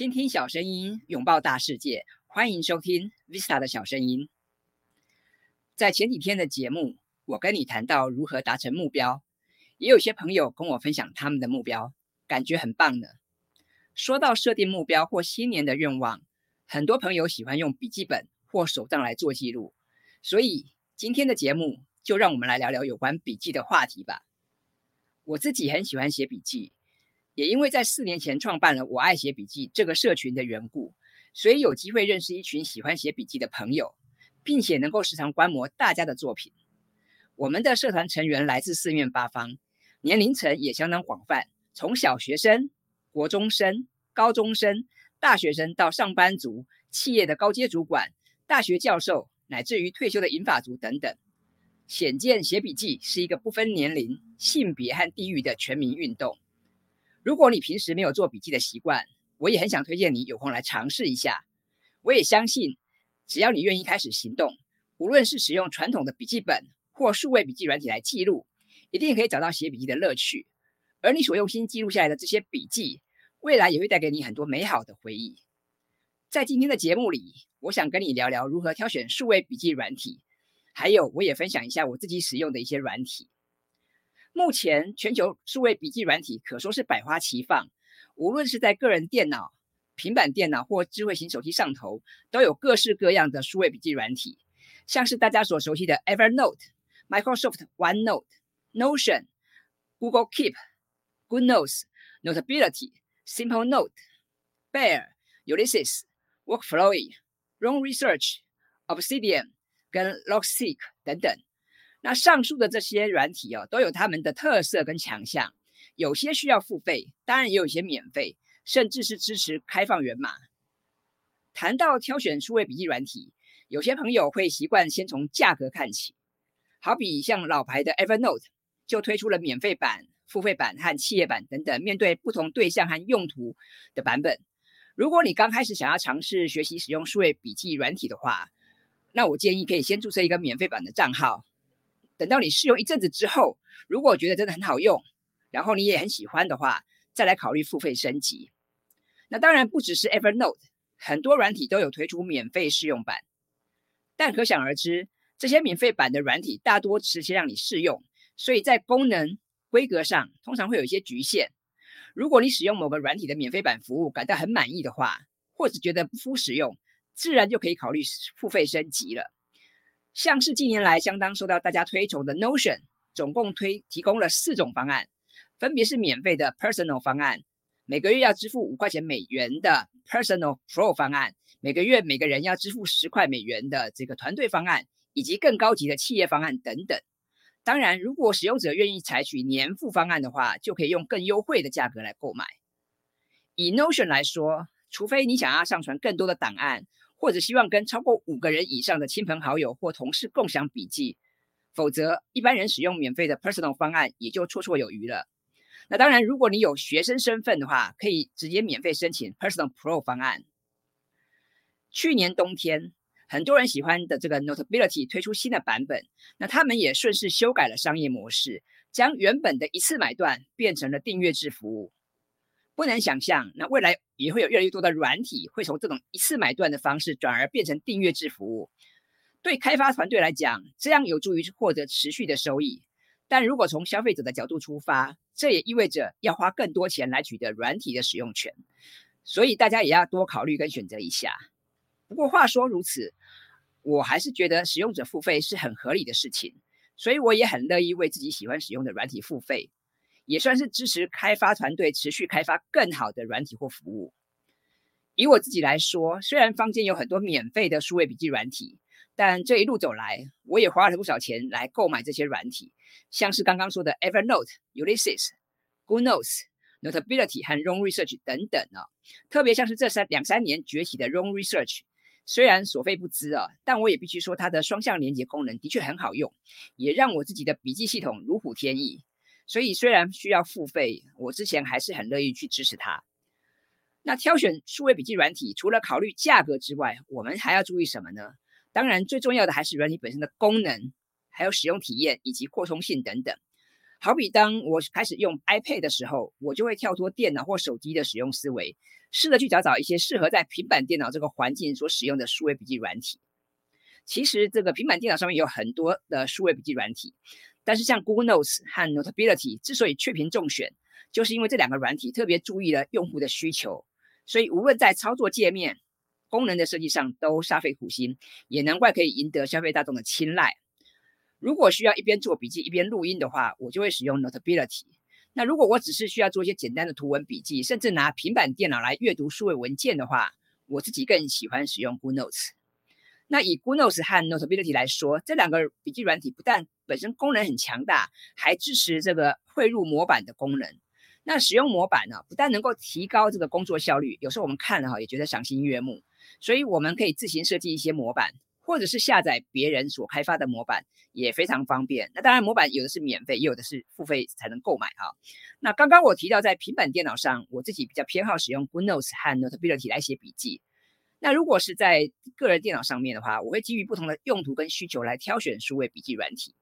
倾听小声音，拥抱大世界。欢迎收听 Vista 的小声音。在前几天的节目，我跟你谈到如何达成目标，也有些朋友跟我分享他们的目标，感觉很棒呢。说到设定目标或新年的愿望，很多朋友喜欢用笔记本或手账来做记录，所以今天的节目就让我们来聊聊有关笔记的话题吧。我自己很喜欢写笔记。也因为在四年前创办了“我爱写笔记”这个社群的缘故，所以有机会认识一群喜欢写笔记的朋友，并且能够时常观摩大家的作品。我们的社团成员来自四面八方，年龄层也相当广泛，从小学生、国中生、高中生、大学生到上班族、企业的高阶主管、大学教授，乃至于退休的银发族等等。显见写笔记是一个不分年龄、性别和地域的全民运动。如果你平时没有做笔记的习惯，我也很想推荐你有空来尝试一下。我也相信，只要你愿意开始行动，无论是使用传统的笔记本或数位笔记软体来记录，一定可以找到写笔记的乐趣。而你所用心记录下来的这些笔记，未来也会带给你很多美好的回忆。在今天的节目里，我想跟你聊聊如何挑选数位笔记软体，还有我也分享一下我自己使用的一些软体。目前全球数位笔记软体可说是百花齐放，无论是在个人电脑、平板电脑或智慧型手机上头，都有各式各样的数位笔记软体，像是大家所熟悉的 Evernote、Microsoft OneNote、Notion、Google Keep、GoodNotes、Notability、Simple Note、Bear、Ulysses、work flowyrong Research、Obsidian 跟 Logseq 等等。那上述的这些软体哦，都有他们的特色跟强项，有些需要付费，当然也有一些免费，甚至是支持开放源码。谈到挑选数位笔记软体，有些朋友会习惯先从价格看起，好比像老牌的 Evernote 就推出了免费版、付费版和企业版等等，面对不同对象和用途的版本。如果你刚开始想要尝试学习使用数位笔记软体的话，那我建议可以先注册一个免费版的账号。等到你试用一阵子之后，如果觉得真的很好用，然后你也很喜欢的话，再来考虑付费升级。那当然不只是 Evernote，很多软体都有推出免费试用版。但可想而知，这些免费版的软体大多只是先让你试用，所以在功能规格上通常会有一些局限。如果你使用某个软体的免费版服务感到很满意的话，或者觉得不敷使用，自然就可以考虑付费升级了。像是近年来相当受到大家推崇的 Notion，总共推提供了四种方案，分别是免费的 Personal 方案，每个月要支付五块钱美元的 Personal Pro 方案，每个月每个人要支付十块美元的这个团队方案，以及更高级的企业方案等等。当然，如果使用者愿意采取年付方案的话，就可以用更优惠的价格来购买。以 Notion 来说，除非你想要上传更多的档案。或者希望跟超过五个人以上的亲朋好友或同事共享笔记，否则一般人使用免费的 Personal 方案也就绰绰有余了。那当然，如果你有学生身份的话，可以直接免费申请 Personal Pro 方案。去年冬天，很多人喜欢的这个 Notability 推出新的版本，那他们也顺势修改了商业模式，将原本的一次买断变成了订阅制服务。不难想象，那未来也会有越来越多的软体会从这种一次买断的方式转而变成订阅制服务。对开发团队来讲，这样有助于获得持续的收益。但如果从消费者的角度出发，这也意味着要花更多钱来取得软体的使用权。所以大家也要多考虑跟选择一下。不过话说如此，我还是觉得使用者付费是很合理的事情，所以我也很乐意为自己喜欢使用的软体付费。也算是支持开发团队持续开发更好的软体或服务。以我自己来说，虽然坊间有很多免费的数位笔记软体，但这一路走来，我也花了不少钱来购买这些软体，像是刚刚说的 Evernote、Ulysses、GoodNotes、Notability 和 Roam Research 等等啊。特别像是这三两三年崛起的 Roam Research，虽然所费不貲啊，但我也必须说它的双向连接功能的确很好用，也让我自己的笔记系统如虎添翼。所以虽然需要付费，我之前还是很乐意去支持它。那挑选数位笔记软体，除了考虑价格之外，我们还要注意什么呢？当然，最重要的还是软体本身的功能，还有使用体验以及扩充性等等。好比当我开始用 iPad 的时候，我就会跳脱电脑或手机的使用思维，试着去找找一些适合在平板电脑这个环境所使用的数位笔记软体。其实这个平板电脑上面有很多的数位笔记软体，但是像 Google Notes 和 Notability 之所以雀屏中选，就是因为这两个软体特别注意了用户的需求，所以无论在操作界面、功能的设计上都煞费苦心，也难怪可以赢得消费大众的青睐。如果需要一边做笔记一边录音的话，我就会使用 Notability。那如果我只是需要做一些简单的图文笔记，甚至拿平板电脑来阅读数位文件的话，我自己更喜欢使用 Good Notes。那以 g o o n o s 和 Notability 来说，这两个笔记软体不但本身功能很强大，还支持这个汇入模板的功能。那使用模板呢，不但能够提高这个工作效率，有时候我们看了哈也觉得赏心悦目，所以我们可以自行设计一些模板。或者是下载别人所开发的模板也非常方便。那当然，模板有的是免费，也有的是付费才能购买哈。那刚刚我提到在平板电脑上，我自己比较偏好使用 Good Notes 和 Notability 来写笔记。那如果是在个人电脑上面的话，我会基于不同的用途跟需求来挑选数位笔记软体。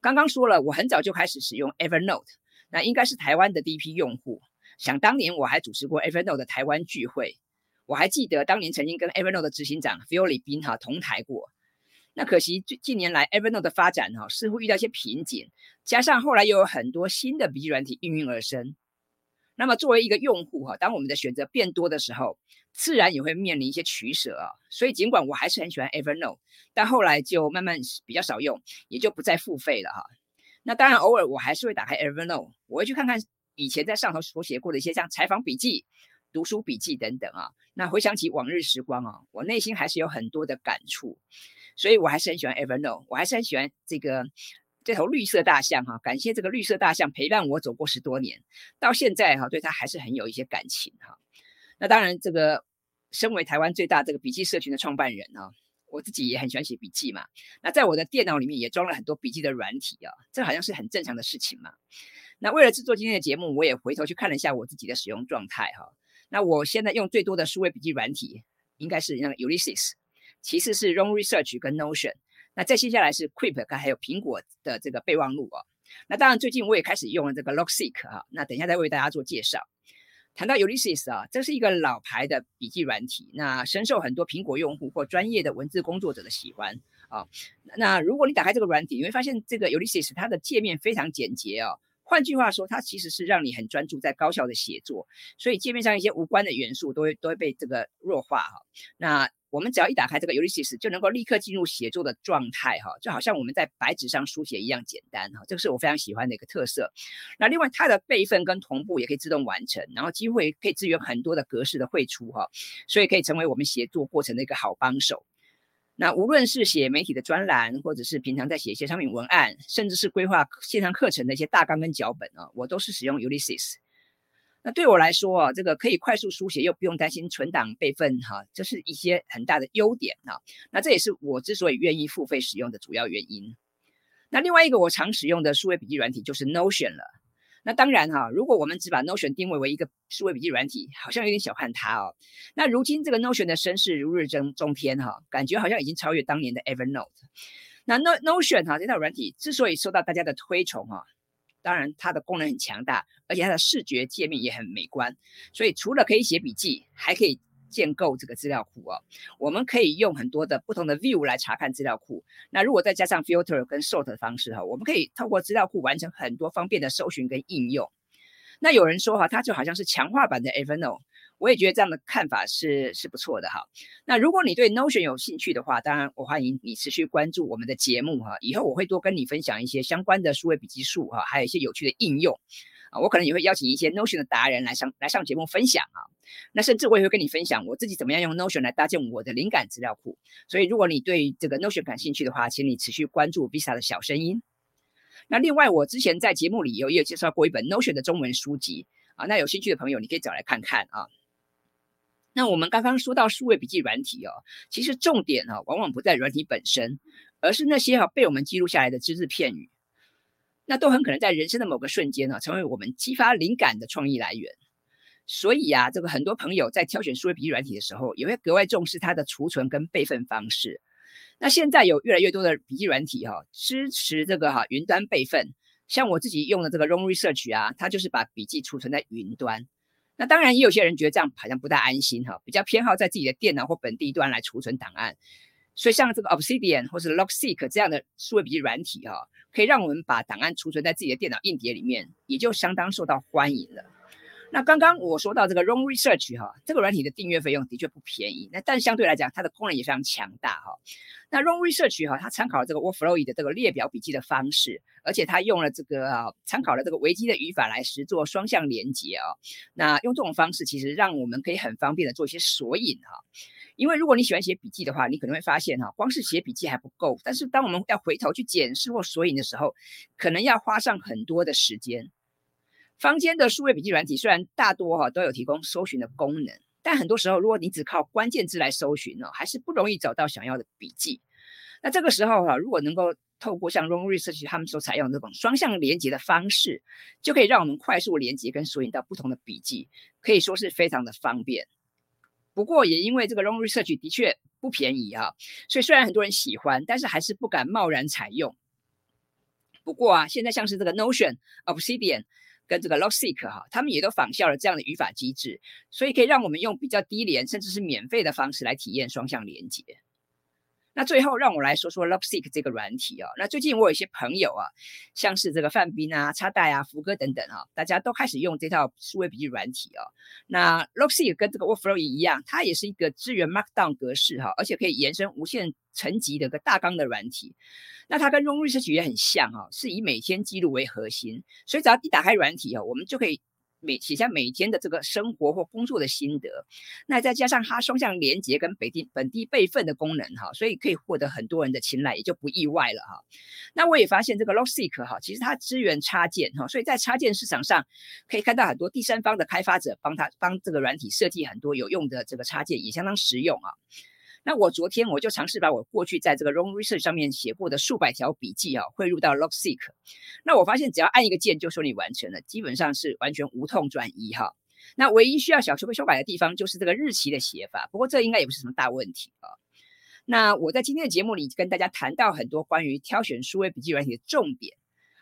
刚刚说了，我很早就开始使用 Evernote，那应该是台湾的第一批用户。想当年我还主持过 Evernote 的台湾聚会。我还记得当年曾经跟 Evernote 的执行长 Phil 李斌哈同台过，那可惜近近年来 Evernote 的发展哈似乎遇到一些瓶颈，加上后来又有很多新的笔记软体应运而生。那么作为一个用户哈，当我们的选择变多的时候，自然也会面临一些取舍啊。所以尽管我还是很喜欢 Evernote，但后来就慢慢比较少用，也就不再付费了哈。那当然偶尔我还是会打开 Evernote，我会去看看以前在上头所写过的一些像采访笔记。读书笔记等等啊，那回想起往日时光啊，我内心还是有很多的感触，所以我还是很喜欢 Evernote，我还是很喜欢这个这头绿色大象哈，感谢这个绿色大象陪伴我走过十多年，到现在哈，对它还是很有一些感情哈。那当然，这个身为台湾最大这个笔记社群的创办人啊，我自己也很喜欢写笔记嘛。那在我的电脑里面也装了很多笔记的软体啊，这好像是很正常的事情嘛。那为了制作今天的节目，我也回头去看了一下我自己的使用状态哈。那我现在用最多的数位笔记软体应该是那个 Ulysses，其次是 Roam Research 跟 Notion，那再接下来是 Keep 还有苹果的这个备忘录哦。那当然最近我也开始用了这个 Logseq 啊，那等一下再为大家做介绍。谈到 Ulysses 啊，这是一个老牌的笔记软体，那深受很多苹果用户或专业的文字工作者的喜欢啊。那如果你打开这个软体，你会发现这个 Ulysses 它的界面非常简洁哦。换句话说，它其实是让你很专注在高效的写作，所以界面上一些无关的元素都会都会被这个弱化哈。那我们只要一打开这个 Ulysses，就能够立刻进入写作的状态哈，就好像我们在白纸上书写一样简单哈。这个是我非常喜欢的一个特色。那另外，它的备份跟同步也可以自动完成，然后几乎可以支援很多的格式的汇出哈，所以可以成为我们写作过程的一个好帮手。那无论是写媒体的专栏，或者是平常在写一些商品文案，甚至是规划线上课程的一些大纲跟脚本啊，我都是使用 Ulysses。那对我来说啊，这个可以快速书写又不用担心存档备份哈，这是一些很大的优点啊。那这也是我之所以愿意付费使用的主要原因。那另外一个我常使用的数位笔记软体就是 Notion 了。那当然哈，如果我们只把 Notion 定位为一个数位笔记软体，好像有点小看它哦。那如今这个 Notion 的声势如日中中天哈，感觉好像已经超越当年的 Evernote。那 No Notion 哈这套软体之所以受到大家的推崇哈，当然它的功能很强大，而且它的视觉界面也很美观，所以除了可以写笔记，还可以。建构这个资料库哦，我们可以用很多的不同的 view 来查看资料库。那如果再加上 filter 跟 sort 的方式哈，我们可以透过资料库完成很多方便的搜寻跟应用。那有人说哈，它就好像是强化版的 Evernote，我也觉得这样的看法是是不错的哈。那如果你对 Notion 有兴趣的话，当然我欢迎你持续关注我们的节目哈，以后我会多跟你分享一些相关的数位笔记术哈，还有一些有趣的应用。啊，我可能也会邀请一些 Notion 的达人来上来上节目分享啊。那甚至我也会跟你分享我自己怎么样用 Notion 来搭建我的灵感资料库。所以，如果你对这个 Notion 感兴趣的话，请你持续关注 Visa 的小声音。那另外，我之前在节目里有也有介绍过一本 Notion 的中文书籍啊。那有兴趣的朋友，你可以找来看看啊。那我们刚刚说到数位笔记软体哦，其实重点啊，往往不在软体本身，而是那些哈被我们记录下来的只字片语。那都很可能在人生的某个瞬间呢，成为我们激发灵感的创意来源。所以啊，这个很多朋友在挑选数位笔记软体的时候，也会格外重视它的储存跟备份方式。那现在有越来越多的笔记软体哈，支持这个哈云端备份，像我自己用的这个 Long Research 啊，它就是把笔记储存在云端。那当然也有些人觉得这样好像不太安心哈，比较偏好在自己的电脑或本地端来储存档案。所以像这个 Obsidian 或是 Logseek 这样的数位笔记软体哈，可以让我们把档案储存在自己的电脑硬碟里面，也就相当受到欢迎了。那刚刚我说到这个 Roam Research 哈，这个软体的订阅费用的确不便宜，那但相对来讲，它的功能也非常强大哈。那 Roam Research 哈，它参考了这个 Workflow 的这个列表笔记的方式，而且它用了这个啊，参考了这个维基的语法来实做双向连接啊。那用这种方式，其实让我们可以很方便的做一些索引哈。因为如果你喜欢写笔记的话，你可能会发现哈，光是写笔记还不够，但是当我们要回头去检视或索引的时候，可能要花上很多的时间。坊间的数位笔记软体虽然大多哈都有提供搜寻的功能，但很多时候如果你只靠关键字来搜寻呢，还是不容易找到想要的笔记。那这个时候哈，如果能够透过像 Roam Research 他们所采用的这种双向连接的方式，就可以让我们快速连接跟索引到不同的笔记，可以说是非常的方便。不过也因为这个 Roam Research 的确不便宜哈，所以虽然很多人喜欢，但是还是不敢贸然采用。不过啊，现在像是这个 Notion、Obsidian。跟这个 Logseek 哈，他们也都仿效了这样的语法机制，所以可以让我们用比较低廉甚至是免费的方式来体验双向连接。那最后让我来说说 Logseek 这个软体哦。那最近我有一些朋友啊，像是这个范斌啊、插袋啊、福哥等等啊，大家都开始用这套数位笔记软体哦。那 Logseek 跟这个 Workflow 一样，它也是一个支援 Markdown 格式哈，而且可以延伸无限层级的一个大纲的软体。那它跟 Roam Research 也很像哈，是以每天记录为核心，所以只要一打开软体哦，我们就可以每写下每天的这个生活或工作的心得。那再加上它双向连接跟本地本地备份的功能哈，所以可以获得很多人的青睐，也就不意外了哈。那我也发现这个 Logseek 哈，其实它支援插件哈，所以在插件市场上可以看到很多第三方的开发者帮他帮这个软体设计很多有用的这个插件，也相当实用啊。那我昨天我就尝试把我过去在这个 Roam Research 上面写过的数百条笔记啊，汇入到 Logseek。那我发现只要按一个键就说你完成了，基本上是完全无痛转移哈。那唯一需要小修修改的地方就是这个日期的写法，不过这应该也不是什么大问题啊。那我在今天的节目里跟大家谈到很多关于挑选数位笔记软体的重点，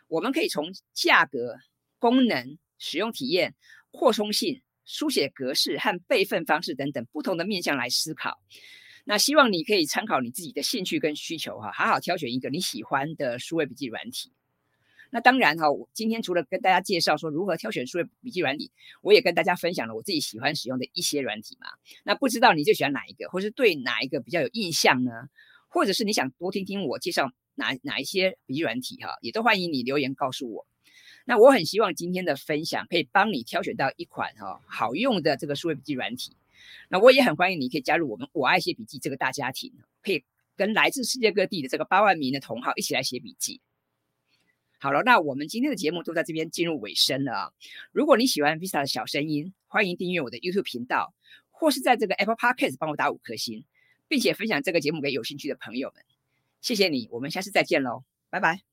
我们可以从价格、功能、使用体验、扩充性、书写格式和备份方式等等不同的面向来思考。那希望你可以参考你自己的兴趣跟需求哈，好好挑选一个你喜欢的数位笔记软体。那当然哈，我今天除了跟大家介绍说如何挑选数位笔记软体，我也跟大家分享了我自己喜欢使用的一些软体嘛。那不知道你最喜欢哪一个，或是对哪一个比较有印象呢？或者是你想多听听我介绍哪哪一些笔记软体哈，也都欢迎你留言告诉我。那我很希望今天的分享可以帮你挑选到一款哈好用的这个数位笔记软体。那我也很欢迎你可以加入我们我爱写笔记这个大家庭，可以跟来自世界各地的这个八万名的同好一起来写笔记。好了，那我们今天的节目都在这边进入尾声了啊。如果你喜欢 Visa 的小声音，欢迎订阅我的 YouTube 频道，或是在这个 Apple Podcast 帮我打五颗星，并且分享这个节目给有兴趣的朋友们。谢谢你，我们下次再见喽，拜拜。